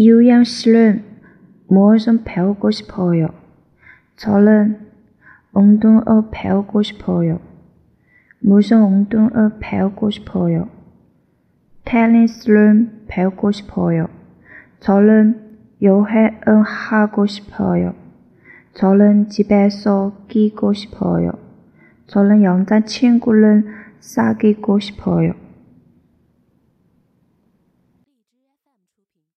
유양 씨는 무엇을 배우고 싶어요? 저는 운동을 배우고 싶어요. 무슨 운동을 배우고 싶어요? 테니스를 배우고 싶어요. 저는 여행을 하고 싶어요. 저는 집에서 끼고 싶어요. 저는 영자 친구를 사귀고 싶어요.